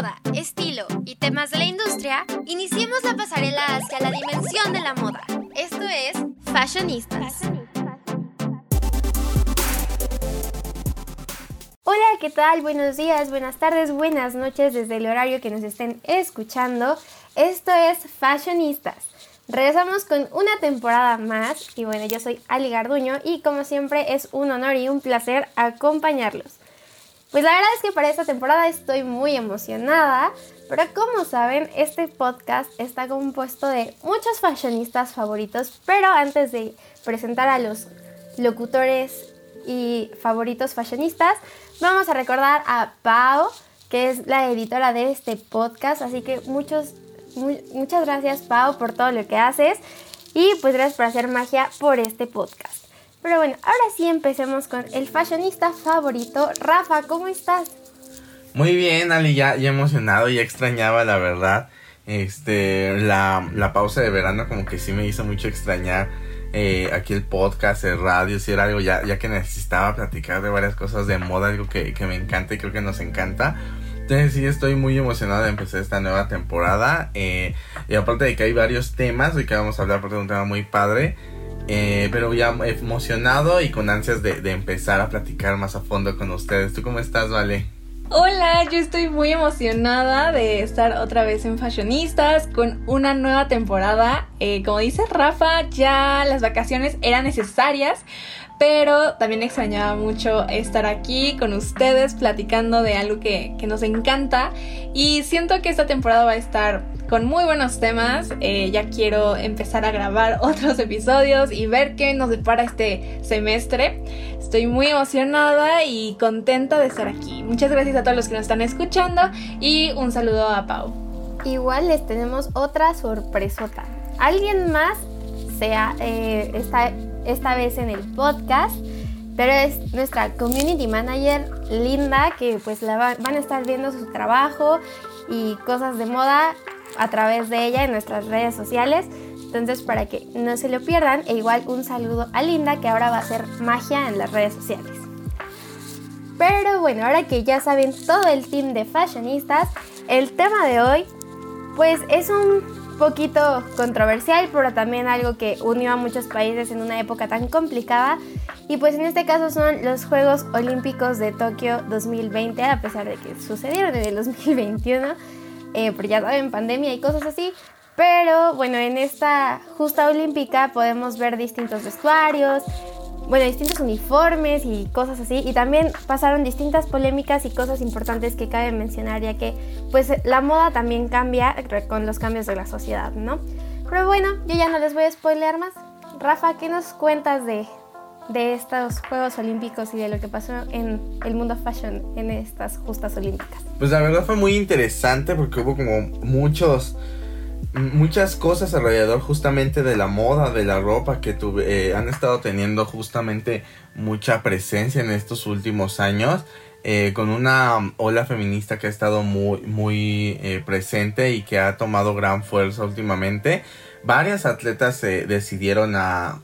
moda, estilo y temas de la industria, iniciemos la pasarela hacia la dimensión de la moda. Esto es Fashionistas. Hola, ¿qué tal? Buenos días, buenas tardes, buenas noches desde el horario que nos estén escuchando. Esto es Fashionistas. Regresamos con una temporada más y bueno, yo soy Ali Garduño y como siempre es un honor y un placer acompañarlos. Pues la verdad es que para esta temporada estoy muy emocionada, pero como saben, este podcast está compuesto de muchos fashionistas favoritos, pero antes de presentar a los locutores y favoritos fashionistas, vamos a recordar a Pau, que es la editora de este podcast, así que muchos, muchas gracias Pau por todo lo que haces y pues gracias por hacer magia por este podcast. Pero bueno, ahora sí empecemos con el fashionista favorito. Rafa, ¿cómo estás? Muy bien, Ali, ya, ya emocionado, ya extrañaba la verdad. Este, la, la pausa de verano como que sí me hizo mucho extrañar eh, aquí el podcast, el radio, si era algo ya, ya que necesitaba platicar de varias cosas de moda, algo que, que me encanta y creo que nos encanta. Entonces sí estoy muy emocionado de empezar esta nueva temporada. Eh, y aparte de que hay varios temas, hoy que vamos a hablar es un tema muy padre. Eh, pero ya emocionado y con ansias de, empezar a platicar más a fondo con ustedes. ¿Tú cómo estás, Vale? Hola, yo estoy muy emocionada de estar otra vez en Fashionistas con una nueva temporada. Eh, como dice Rafa, ya las vacaciones eran necesarias pero también extrañaba mucho estar aquí con ustedes platicando de algo que, nos encanta y siento que esta temporada va a estar con muy buenos temas. Eh, ya quiero empezar a grabar otros episodios y ver qué nos depara este semestre. Estoy muy emocionada y contenta de estar aquí. Muchas gracias a todos los que nos están escuchando y un saludo a Pau. Igual les tenemos otra sorpresota. ¿Alguien más sea, eh, está esta vez en el podcast, pero es nuestra community manager Linda, que pues la van a estar viendo su trabajo y cosas de moda a través de ella en nuestras redes sociales. Entonces, para que no se lo pierdan, e igual un saludo a Linda, que ahora va a hacer magia en las redes sociales. Pero bueno, ahora que ya saben todo el team de fashionistas, el tema de hoy, pues es un poquito controversial, pero también algo que unió a muchos países en una época tan complicada. Y pues en este caso son los Juegos Olímpicos de Tokio 2020, a pesar de que sucedieron en el 2021, eh, pero ya saben, pandemia y cosas así. Pero bueno, en esta justa olímpica podemos ver distintos vestuarios, bueno, distintos uniformes y cosas así. Y también pasaron distintas polémicas y cosas importantes que cabe mencionar, ya que pues la moda también cambia con los cambios de la sociedad, ¿no? Pero bueno, yo ya no les voy a spoilear más. Rafa, ¿qué nos cuentas de, de estos Juegos Olímpicos y de lo que pasó en el mundo fashion en estas justas olímpicas? Pues la verdad fue muy interesante porque hubo como muchos muchas cosas alrededor justamente de la moda, de la ropa que tuve, eh, han estado teniendo justamente mucha presencia en estos últimos años. Eh, con una ola feminista que ha estado muy, muy eh, presente y que ha tomado gran fuerza últimamente. Varias atletas se decidieron a,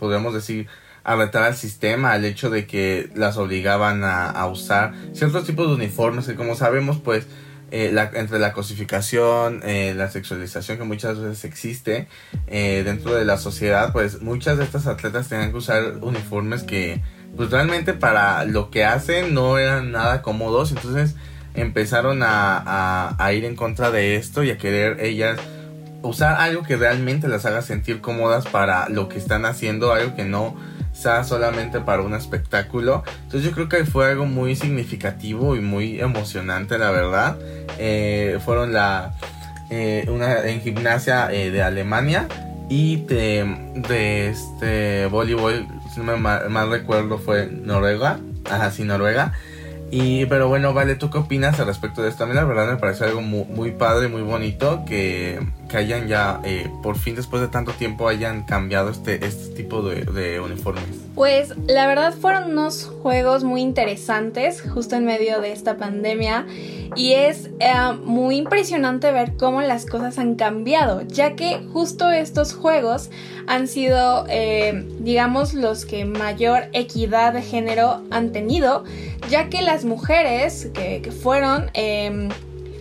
podríamos decir, a retar al sistema, al hecho de que las obligaban a, usar ciertos tipos de uniformes que como sabemos pues eh, la, entre la cosificación, eh, la sexualización que muchas veces existe eh, dentro de la sociedad, pues muchas de estas atletas tenían que usar uniformes que pues realmente para lo que hacen no eran nada cómodos, entonces empezaron a ir en contra de esto y a querer ellas usar algo que realmente las haga sentir cómodas para lo que están haciendo, algo que no sea solamente para un espectáculo. Entonces yo creo que fue algo muy significativo y muy emocionante, la verdad. Eh, fueron la eh, una en gimnasia eh, de Alemania y de, este voleibol, si no me mal, recuerdo, fue Noruega. Ajá, sí, Noruega. Y, pero bueno, vale, ¿tú qué opinas al respecto de esto? A mí la verdad me parece algo muy, muy padre, muy bonito que, que hayan ya, eh, por fin después de tanto tiempo, hayan cambiado este, este tipo de, uniformes. Pues la verdad fueron unos juegos muy interesantes justo en medio de esta pandemia y es eh, muy impresionante ver cómo las cosas han cambiado, ya que justo estos juegos han sido, eh, digamos, los que mayor equidad de género han tenido, ya que las mujeres que, fueron...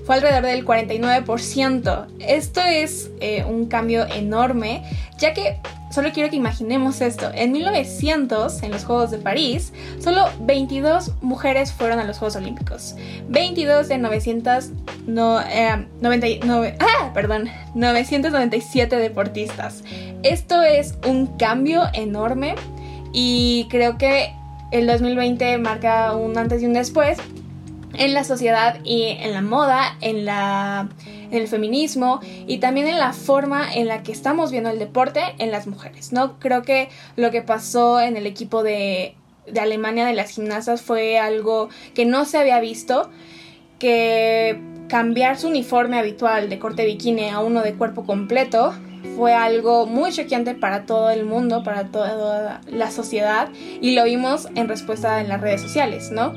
Fue alrededor del 49%. Esto es eh, un cambio enorme, ya que solo quiero que imaginemos esto. En 1900, en los Juegos de París, solo 22 mujeres fueron a los Juegos Olímpicos. 22 de 900, no, 99, eh, ah, perdón, 997 deportistas. Esto es un cambio enorme y creo que el 2020 marca un antes y un después en la sociedad y en la moda, en, la, el feminismo y también en la forma en la que estamos viendo el deporte en las mujeres, ¿no? Creo que lo que pasó en el equipo de, de Alemania de las gimnastas fue algo que no se había visto, que cambiar su uniforme habitual de corte bikini a uno de cuerpo completo fue algo muy choqueante para todo el mundo, para toda la sociedad y lo vimos en respuesta en las redes sociales, ¿no?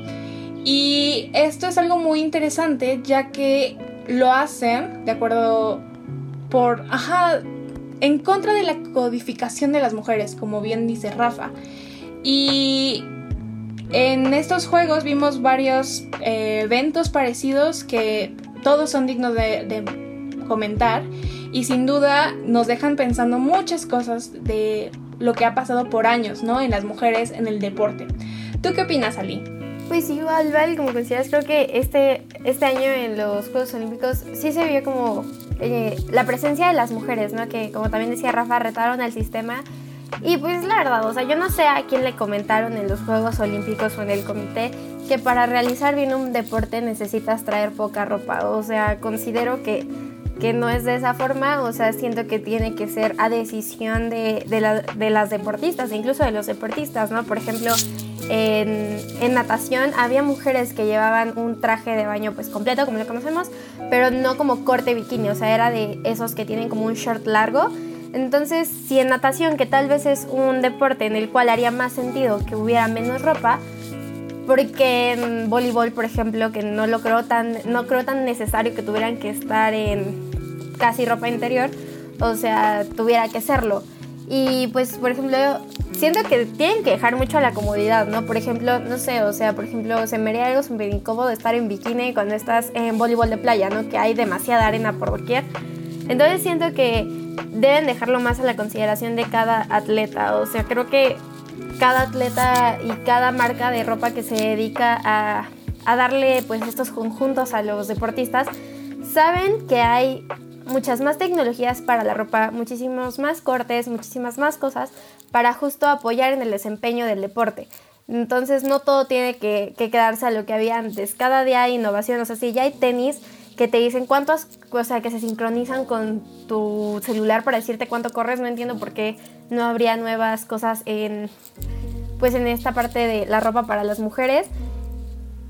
Y esto es algo muy interesante ya que lo hacen de acuerdo por, ajá, en contra de la codificación de las mujeres, como bien dice Rafa. Y en estos juegos vimos varios eh, eventos parecidos que todos son dignos de, de comentar y sin duda nos dejan pensando muchas cosas de lo que ha pasado por años, ¿no? En las mujeres en el deporte. ¿Tú qué opinas, Ali? Pues igual, Val, como decías, creo que este, este año en los Juegos Olímpicos sí se vio como eh, la presencia de las mujeres, ¿no? Que como también decía Rafa, retaron al sistema. Y pues la verdad, o sea, yo no sé a quién le comentaron en los Juegos Olímpicos o en el comité que para realizar bien un deporte necesitas traer poca ropa. O sea, considero que, que no es de esa forma, o sea, siento que tiene que ser a decisión de, de, de las deportistas, incluso de los deportistas, ¿no? Por ejemplo, en, natación había mujeres que llevaban un traje de baño pues completo como lo conocemos, pero no como corte bikini, o sea, era de esos que tienen como un short largo. Entonces, si en natación, que tal vez es un deporte en el cual haría más sentido que hubiera menos ropa, porque en voleibol, por ejemplo, que no lo creo tan, no creo tan necesario que tuvieran que estar en casi ropa interior, o sea, tuviera que serlo. Y pues, por ejemplo, siento que tienen que dejar mucho a la comodidad, ¿no? Por ejemplo, no sé, o sea, por ejemplo, se me haría algo súper incómodo estar en bikini cuando estás en voleibol de playa, ¿no? Que hay demasiada arena por doquier. Entonces siento que deben dejarlo más a la consideración de cada atleta. O sea, creo que cada atleta y cada marca de ropa que se dedica a, a darle pues estos conjuntos a los deportistas saben que hay muchas más tecnologías para la ropa, muchísimos más cortes, muchísimas más cosas para justo apoyar en el desempeño del deporte. Entonces no todo tiene que, quedarse a lo que había antes. Cada día hay innovación. O sea, si ya hay tenis que te dicen cuántos, o sea, que se sincronizan con tu celular para decirte cuánto corres, no entiendo por qué no habría nuevas cosas en, pues en esta parte de la ropa para las mujeres.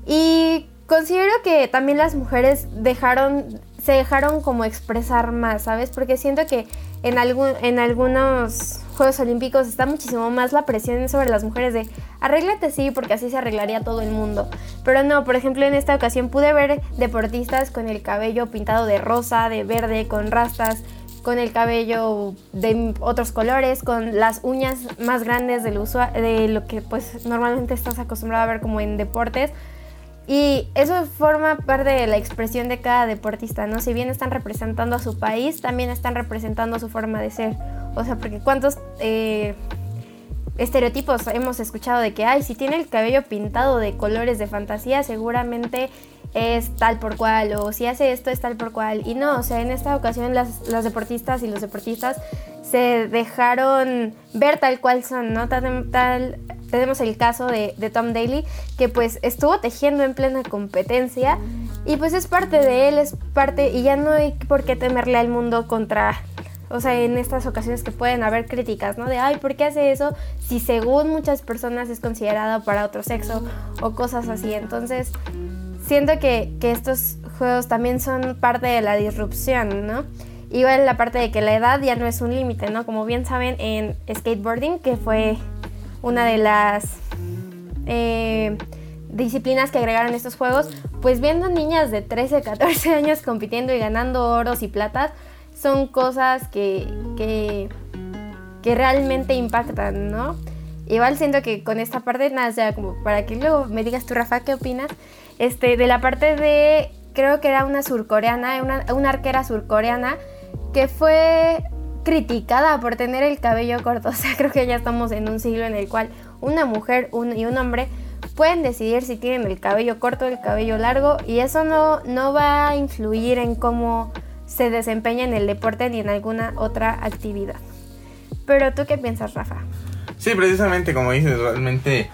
Y considero que también las mujeres dejaron se dejaron como expresar más, ¿sabes? Porque siento que en, algún, en algunos Juegos Olímpicos está muchísimo más la presión sobre las mujeres de arréglate sí, porque así se arreglaría todo el mundo. Pero no, por ejemplo, en esta ocasión pude ver deportistas con el cabello pintado de rosa, de verde, con rastas, con el cabello de otros colores, con las uñas más grandes del de lo que pues normalmente estás acostumbrado a ver como en deportes. Y eso forma parte de la expresión de cada deportista, ¿no? Si bien están representando a su país, también están representando su forma de ser. O sea, porque cuántos eh, estereotipos hemos escuchado de que, ay, si tiene el cabello pintado de colores de fantasía, seguramente es tal por cual, o si hace esto es tal por cual. Y no, o sea, en esta ocasión las, las deportistas y los deportistas se dejaron ver tal cual son, ¿no? Tal, tal, tenemos el caso de, Tom Daly, que pues estuvo tejiendo en plena competencia y pues es parte de él, es parte y ya no hay por qué temerle al mundo contra, o sea, en estas ocasiones que pueden haber críticas, ¿no? De, ay, ¿por qué hace eso? Si según muchas personas es considerado para otro sexo o cosas así. Entonces, siento que, que estos juegos también son parte de la disrupción, ¿no? Igual la parte de que la edad ya no es un límite, ¿no? Como bien saben en skateboarding, que fue una de las eh, disciplinas que agregaron estos juegos, pues viendo niñas de 13, 14 años compitiendo y ganando oros y platas, son cosas que, que, que realmente impactan, ¿no? Igual siento que con esta parte, nada, sea, como para que luego me digas tú, Rafa, ¿qué opinas? Este, de la parte de creo que era una surcoreana, una, una arquera surcoreana, que fue criticada por tener el cabello corto. O sea, creo que ya estamos en un siglo en el cual una mujer y un hombre pueden decidir si tienen el cabello corto o el cabello largo y eso no, no va a influir en cómo se desempeña en el deporte ni en alguna otra actividad. Pero tú qué piensas, Rafa? Sí, precisamente como dices, realmente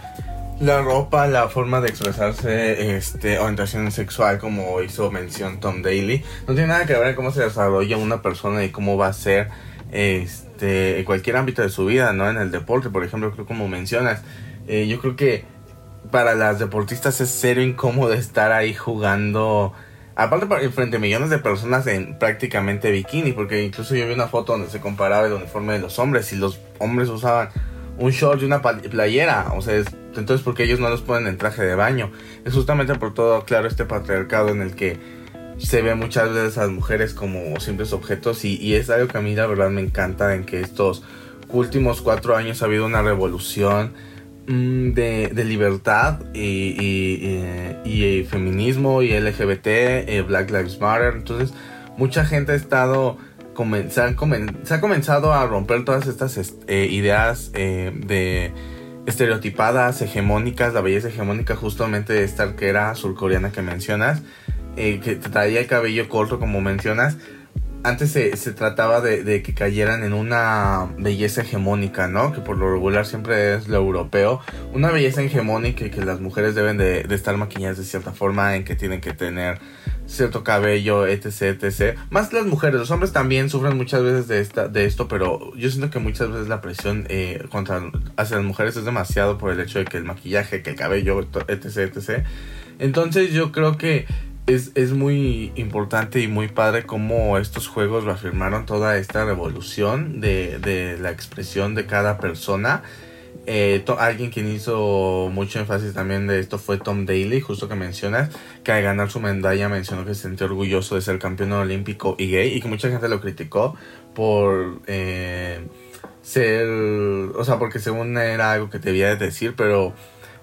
la ropa, la forma de expresarse, este, orientación sexual, como hizo mención Tom Daly, no tiene nada que ver cómo se desarrolla una persona y cómo va a ser este, en cualquier ámbito de su vida, ¿no? En el deporte, por ejemplo, creo como mencionas, eh, yo creo que para las deportistas es cero incómodo estar ahí jugando. Aparte, frente a millones de personas en prácticamente bikini, porque incluso yo vi una foto donde se comparaba el uniforme de los hombres y los hombres usaban un short y una playera. O sea, entonces, porque ellos no los ponen en traje de baño? Es justamente por todo, claro, este patriarcado en el que se ve muchas veces a las mujeres como simples objetos y, y es algo que a mí la verdad me encanta en que estos últimos cuatro años ha habido una revolución mm, de, de, libertad y, y, feminismo y LGBT, eh, Black Lives Matter. Entonces, mucha gente ha estado se, ha comenzado a romper todas estas eh, ideas eh, de estereotipadas, hegemónicas, la belleza hegemónica justamente de esta arquera surcoreana que mencionas, eh, que traía el cabello corto como mencionas. Antes se, trataba de, que cayeran en una belleza hegemónica, ¿no? Que por lo regular siempre es lo europeo. Una belleza hegemónica que las mujeres deben de, de estar maquilladas de cierta forma, en que tienen que tener cierto cabello, etc, etc. Más las mujeres, los hombres también sufren muchas veces de, esta, de esto, pero yo siento que muchas veces la presión eh, contra, hacia las mujeres es demasiado por el hecho de que el maquillaje, que el cabello, etc, etc. Entonces yo creo que es, es muy importante y muy padre cómo estos juegos reafirmaron toda esta revolución de, de la expresión de cada persona eh, alguien quien hizo mucho énfasis también de esto fue Tom Daly, justo que mencionas, que al ganar su medalla mencionó que se sentía orgulloso de ser campeón olímpico y gay y que mucha gente lo criticó por eh, ser, o sea, porque según era algo que debía decir, pero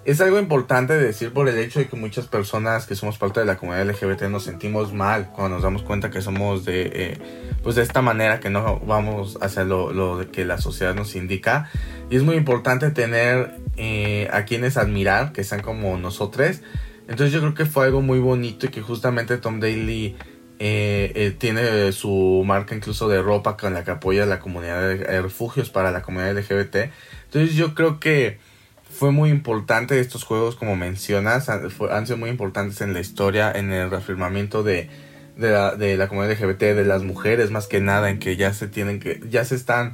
es algo importante decir por el hecho de que muchas personas que somos parte de la comunidad LGBT nos sentimos mal cuando nos damos cuenta que somos de, eh, pues de esta manera, que no vamos hacia lo, lo que la sociedad nos indica. Y es muy importante tener eh, a quienes admirar, que sean como nosotros. Entonces yo creo que fue algo muy bonito y que justamente Tom Daly eh, tiene su marca incluso de ropa con la que apoya la comunidad de refugios para la comunidad LGBT. Entonces yo creo que fue muy importante estos juegos, como mencionas, han, sido muy importantes en la historia, en el reafirmamiento de, de, la, de la comunidad LGBT, de las mujeres más que nada, en que ya se tienen que, ya se están,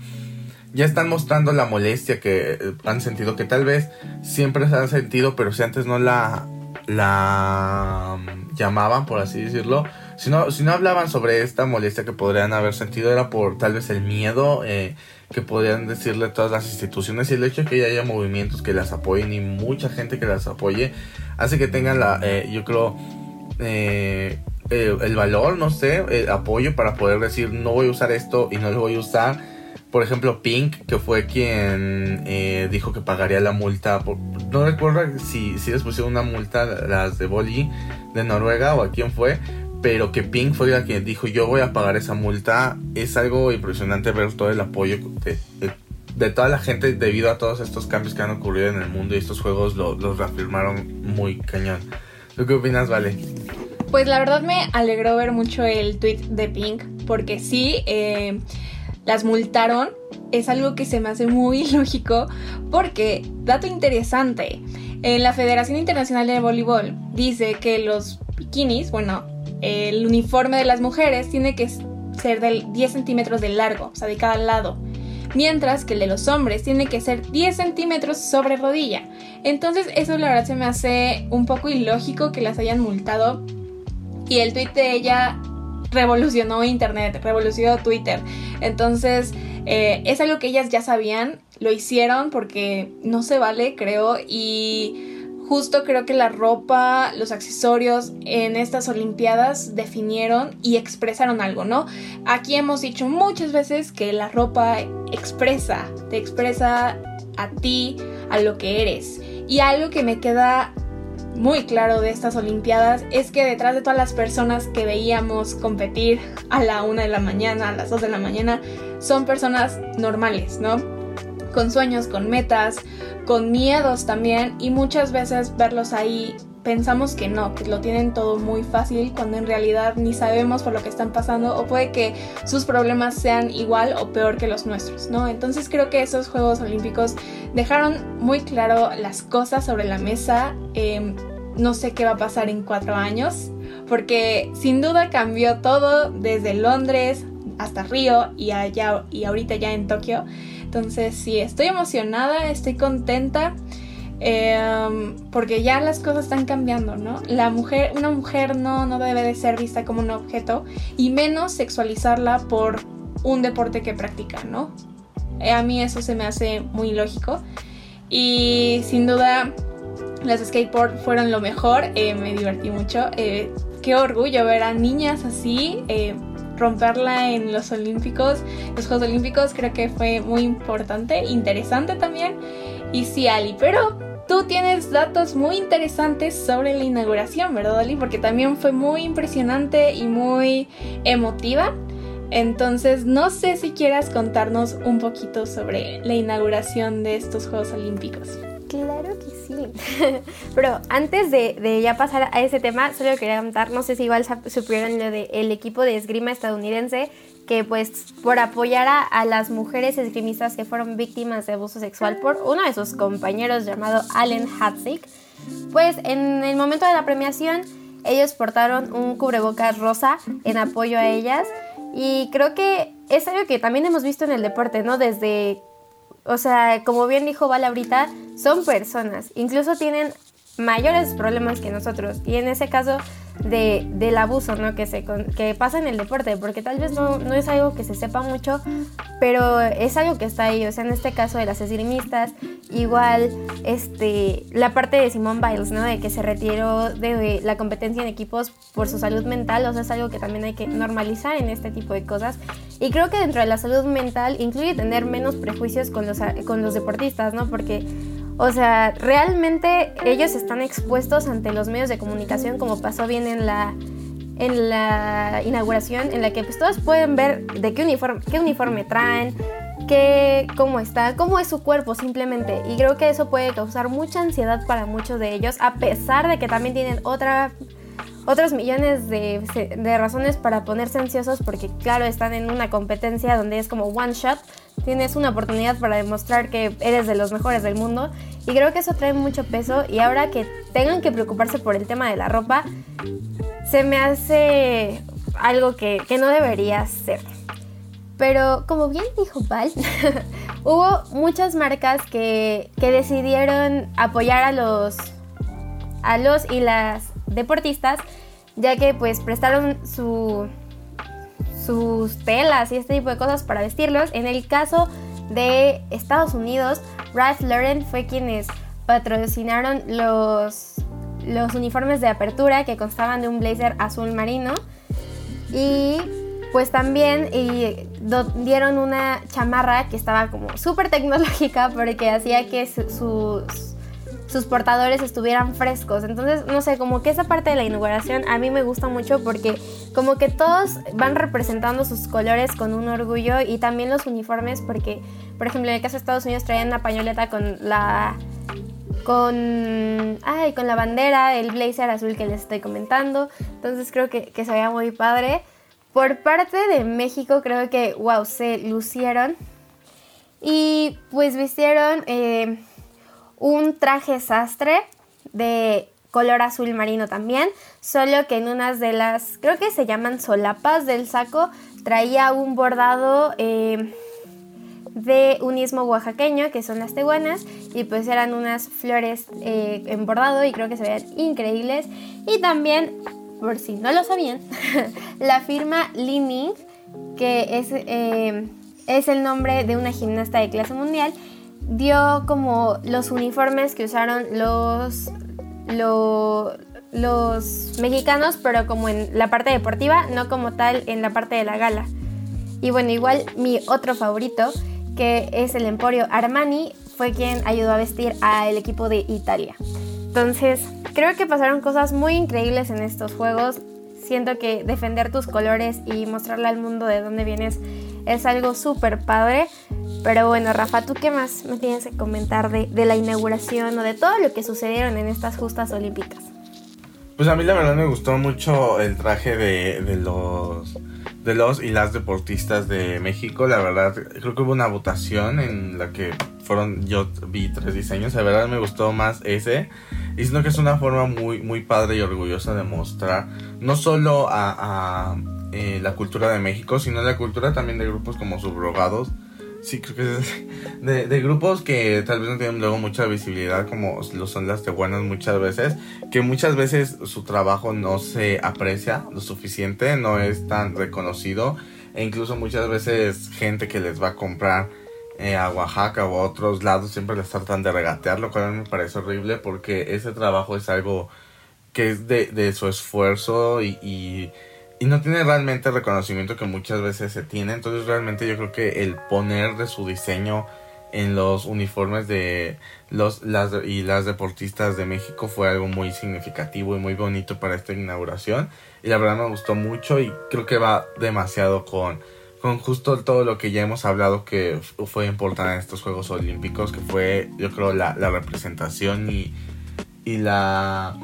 ya están mostrando la molestia que eh, han sentido, que tal vez siempre se han sentido, pero si antes no la, la mm, llamaban, por así decirlo, si no, si no hablaban sobre esta molestia que podrían haber sentido, era por tal vez el miedo, eh, que podrían decirle todas las instituciones y el hecho de que haya movimientos que las apoyen y mucha gente que las apoye hace que tengan la, eh, yo creo, eh, el valor, no sé, el apoyo para poder decir no voy a usar esto y no lo voy a usar. Por ejemplo, Pink, que fue quien eh, dijo que pagaría la multa. no recuerdo si, si les pusieron una multa las de Boli de Noruega o a quién fue pero que Pink fue la que dijo yo voy a pagar esa multa, es algo impresionante ver todo el apoyo de, toda la gente debido a todos estos cambios que han ocurrido en el mundo y estos juegos los reafirmaron muy cañón. ¿Tú qué opinas, Vale? Pues la verdad me alegró ver mucho el tweet de Pink, porque sí, eh, las multaron, es algo que se me hace muy lógico, porque, dato interesante, en la Federación Internacional de Voleibol dice que los bikinis, bueno, el uniforme de las mujeres tiene que ser de 10 centímetros de largo, o sea, de cada lado. Mientras que el de los hombres tiene que ser 10 centímetros sobre rodilla. Entonces eso la verdad se me hace un poco ilógico que las hayan multado. Y el tweet de ella revolucionó Internet, revolucionó Twitter. Entonces eh, es algo que ellas ya sabían, lo hicieron porque no se vale, creo. Y justo creo que la ropa, los accesorios en estas Olimpiadas definieron y expresaron algo, ¿no? Aquí hemos dicho muchas veces que la ropa expresa, te expresa a ti, a lo que eres. Y algo que me queda muy claro de estas Olimpiadas es que detrás de todas las personas que veíamos competir a la una de la mañana, a las 2 de la mañana, son personas normales, ¿no? Con sueños, con metas, con miedos también y muchas veces verlos ahí pensamos que no, que lo tienen todo muy fácil cuando en realidad ni sabemos por lo que están pasando o puede que sus problemas sean igual o peor que los nuestros, ¿no? Entonces creo que esos Juegos Olímpicos dejaron muy claro las cosas sobre la mesa. Em, no sé qué va a pasar en cuatro años, porque sin duda cambió todo desde Londres hasta Río y allá y ahorita ya en Tokio. Entonces sí, estoy emocionada, estoy contenta. Em, porque ya las cosas están cambiando, ¿no? La mujer, una mujer no, no debe de ser vista como un objeto y menos sexualizarla por un deporte que practica, ¿no? Eh, a mí eso se me hace muy lógico y sin duda las skateboard fueron lo mejor, eh, me divertí mucho. Eh, qué orgullo ver a niñas así romperla en los Olímpicos, los Juegos Olímpicos, creo que fue muy importante, interesante también. Y sí, Ali, pero tú tienes datos muy interesantes sobre la inauguración, ¿verdad, Ali? Porque también fue muy impresionante y muy emotiva. Entonces, no sé si quieras contarnos un poquito sobre la inauguración de estos Juegos Olímpicos. Claro que sí. Pero antes de, ya pasar a ese tema, solo quería contar, no sé si igual supieron lo del equipo de esgrima estadounidense que pues por apoyar a, las mujeres esgrimistas que fueron víctimas de abuso sexual por uno de sus compañeros llamado Allen Hatzik, pues en el momento de la premiación ellos portaron un cubrebocas rosa en apoyo a ellas y creo que es algo que también hemos visto en el deporte, ¿no? Desde, o sea, como bien dijo Val ahorita, son personas, incluso tienen mayores problemas que nosotros. Y en ese caso de, del abuso ¿no? que, se, que pasa en el deporte, porque tal vez no, no, es algo que se sepa mucho, pero es algo que está ahí, o sea, en este caso de las esgrimistas, igual este, la parte de Simone Biles, ¿no? de que se retiró de la competencia en equipos por su salud mental, o sea, es algo que también hay que normalizar en este tipo de cosas, y creo que dentro de la salud mental incluye tener menos prejuicios con los, con los deportistas, ¿no? porque o sea, realmente ellos están expuestos ante los medios de comunicación como pasó bien en la, en la inauguración, en la que pues, todos pueden ver de qué uniforme, qué uniforme traen, qué, cómo está, cómo es su cuerpo simplemente. Y creo que eso puede causar mucha ansiedad para muchos de ellos, a pesar de que también tienen otra otros millones de, de, razones para ponerse ansiosos porque claro están en una competencia donde es como one shot tienes una oportunidad para demostrar que eres de los mejores del mundo. Y creo que eso trae mucho peso. Y ahora que tengan que preocuparse por el tema de la ropa se me hace algo que, que no debería ser. Pero como bien dijo Val hubo muchas marcas que, que decidieron apoyar a los a los y las deportistas, ya que pues prestaron su, sus telas y este tipo de cosas para vestirlos. En el caso de Estados Unidos, Ralph Lauren fue quienes patrocinaron los, los uniformes de apertura que constaban de un blazer azul marino y pues también dieron una chamarra que estaba como súper tecnológica porque hacía que sus sus portadores estuvieran frescos. Entonces, no sé, como que esa parte de la inauguración a mí me gusta mucho porque como que todos van representando sus colores con un orgullo y también los uniformes porque, por ejemplo, en el caso de Estados Unidos traían una pañoleta con la con ay, con la bandera, el blazer azul que les estoy comentando. Entonces creo que, se veía muy padre. Por parte de México creo que, wow, se lucieron. Y pues vistieron eh, un traje sastre de color azul marino también, solo que en unas de las, creo que se llaman solapas del saco, traía un bordado eh, de un istmo oaxaqueño, que son las teguanas, y pues eran unas flores eh, en bordado y creo que se veían increíbles. Y también, por si no lo sabían, la firma Li que es, eh, es el nombre de una gimnasta de clase mundial, dio como los uniformes que usaron los, los, mexicanos, pero como en la parte deportiva, no como tal en la parte de la gala. Y bueno, igual mi otro favorito, que es el Emporio Armani, fue quien ayudó a vestir al equipo de Italia. Entonces, creo que pasaron cosas muy increíbles en estos juegos. Siento que defender tus colores y mostrarle al mundo de dónde vienes es algo súper padre. Pero bueno, Rafa, ¿tú qué más me tienes que comentar de, de, la inauguración o de todo lo que sucedieron en estas justas olímpicas? Pues a mí la verdad me gustó mucho el traje de, de los de los y las deportistas de México. La verdad, creo que hubo una votación en la que fueron, yo vi tres diseños. La verdad me gustó más ese. Y siento que es una forma muy, muy padre y orgullosa de mostrar no solo a, a eh, la cultura de México, sino la cultura también de grupos como subrogados. Sí, creo que es de, de, grupos que tal vez no tienen luego mucha visibilidad, como lo son las tehuanas muchas veces, que muchas veces su trabajo no se aprecia lo suficiente, no es tan reconocido, e incluso muchas veces gente que les va a comprar eh, a Oaxaca o a otros lados siempre les tratan de regatear, lo cual me parece horrible porque ese trabajo es algo que es de, de su esfuerzo y, y y no tiene realmente el reconocimiento que muchas veces se tiene. Entonces realmente yo creo que el poner de su diseño en los uniformes de los las y las deportistas de México fue algo muy significativo y muy bonito para esta inauguración y la verdad me gustó mucho y creo que va demasiado con con justo todo lo que ya hemos hablado que fue importante en estos Juegos Olímpicos que fue yo creo la, la representación y y la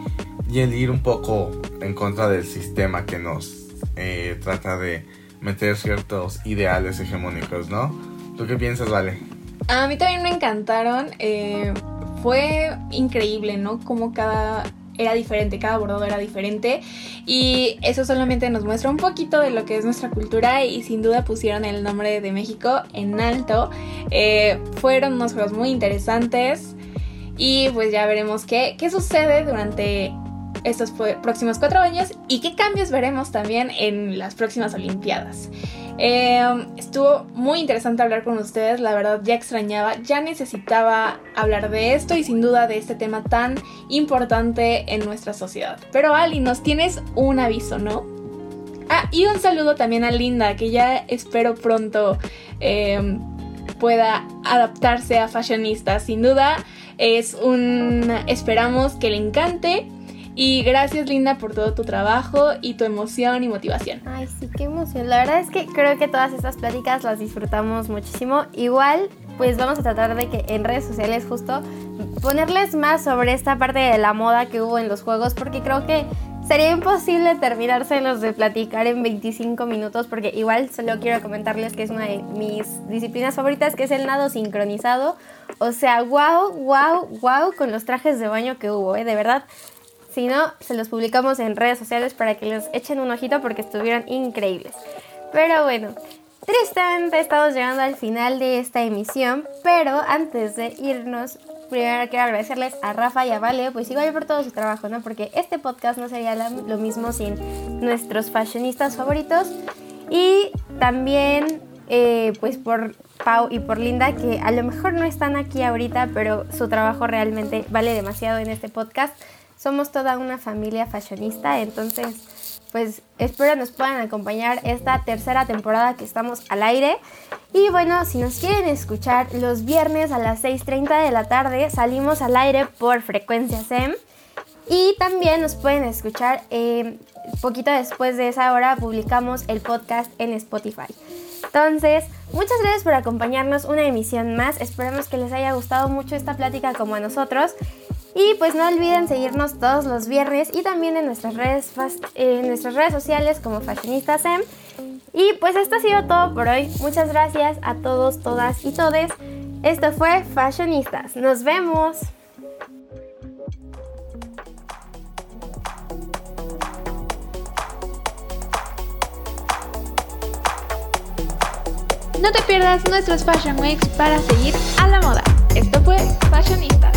y el ir un poco en contra del sistema que nos eh, trata de meter ciertos ideales hegemónicos, ¿no? ¿Tú qué piensas, Vale? A mí también me encantaron. Eh, fue increíble, ¿no? Como cada era diferente, cada bordado era diferente y eso solamente nos muestra un poquito de lo que es nuestra cultura y sin duda pusieron el nombre de México en alto. Eh, fueron unos juegos muy interesantes y pues ya veremos qué, qué sucede durante estos próximos cuatro años y qué cambios veremos también en las próximas Olimpiadas. Eh, estuvo muy interesante hablar con ustedes, la verdad ya extrañaba, ya necesitaba hablar de esto y sin duda de este tema tan importante en nuestra sociedad. Pero Ali, nos tienes un aviso, ¿no? Ah, y un saludo también a Linda, que ya espero pronto eh, pueda adaptarse a fashionista. Sin duda es un... esperamos que le encante y gracias Linda por todo tu trabajo y tu emoción y motivación. Ay, sí, qué emoción. La verdad es que creo que todas estas pláticas las disfrutamos muchísimo. Igual, pues vamos a tratar de que en redes sociales justo ponerles más sobre esta parte de la moda que hubo en los juegos porque creo que sería imposible terminárselos de platicar en 25 minutos porque igual solo quiero comentarles que es una de mis disciplinas favoritas que es el nado sincronizado. O sea, wow, wow, wow con los trajes de baño que hubo, ¿eh? De verdad, si no, se los publicamos en redes sociales para que les echen un ojito porque estuvieron increíbles. Pero bueno, tristemente estamos llegando al final de esta emisión, pero antes de irnos, primero quiero agradecerles a Rafa y a Vale, pues igual por todo su trabajo, ¿no? Porque este podcast no sería lo mismo sin nuestros fashionistas favoritos. Y también, eh, pues por Pau y por Linda, que a lo mejor no están aquí ahorita, pero su trabajo realmente vale demasiado en este podcast somos toda una familia fashionista, entonces pues espero nos puedan acompañar esta tercera temporada que estamos al aire. Y bueno, si nos quieren escuchar los viernes a las 6.30 de la tarde, salimos al aire por frecuencia SEM. Y también nos pueden escuchar eh, poquito después de esa hora, publicamos el podcast en Spotify. Entonces, muchas gracias por acompañarnos una emisión más. Esperamos que les haya gustado mucho esta plática como a nosotros. Y pues no olviden seguirnos todos los viernes y también en nuestras redes, en nuestras redes sociales como Fashionistas M. Y pues esto ha sido todo por hoy. Muchas gracias a todos, todas y todes. Esto fue Fashionistas. Nos vemos. No te pierdas nuestros Fashion Weeks para seguir a la moda. Esto fue Fashionista.